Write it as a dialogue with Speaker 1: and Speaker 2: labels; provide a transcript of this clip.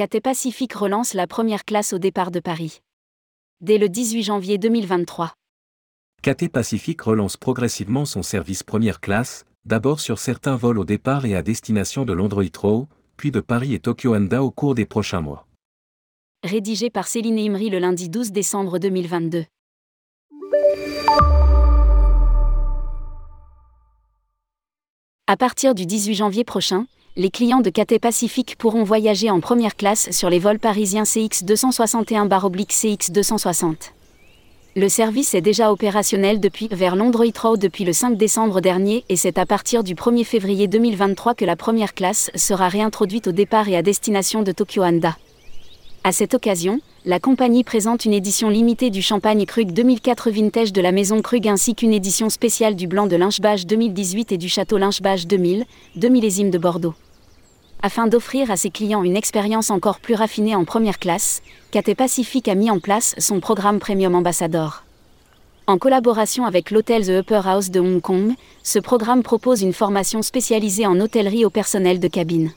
Speaker 1: Cathay Pacific relance la première classe au départ de Paris. Dès le 18 janvier 2023.
Speaker 2: Cathay Pacific relance progressivement son service première classe, d'abord sur certains vols au départ et à destination de Londres Heathrow, puis de Paris et Tokyo Handa au cours des prochains mois.
Speaker 1: Rédigé par Céline Imri le lundi 12 décembre 2022. À partir du 18 janvier prochain, les clients de Cathay Pacific pourront voyager en première classe sur les vols parisiens CX261-CX260. Le service est déjà opérationnel depuis vers Londres Heathrow depuis le 5 décembre dernier et c'est à partir du 1er février 2023 que la première classe sera réintroduite au départ et à destination de Tokyo Handa. À cette occasion, la compagnie présente une édition limitée du champagne Krug 2004 Vintage de la maison Krug ainsi qu'une édition spéciale du blanc de Lynchbach 2018 et du château Lynchbach 2000, 2 millésimes de Bordeaux. Afin d'offrir à ses clients une expérience encore plus raffinée en première classe, Cathay Pacific a mis en place son programme Premium Ambassador. En collaboration avec l'hôtel The Upper House de Hong Kong, ce programme propose une formation spécialisée en hôtellerie au personnel de cabine.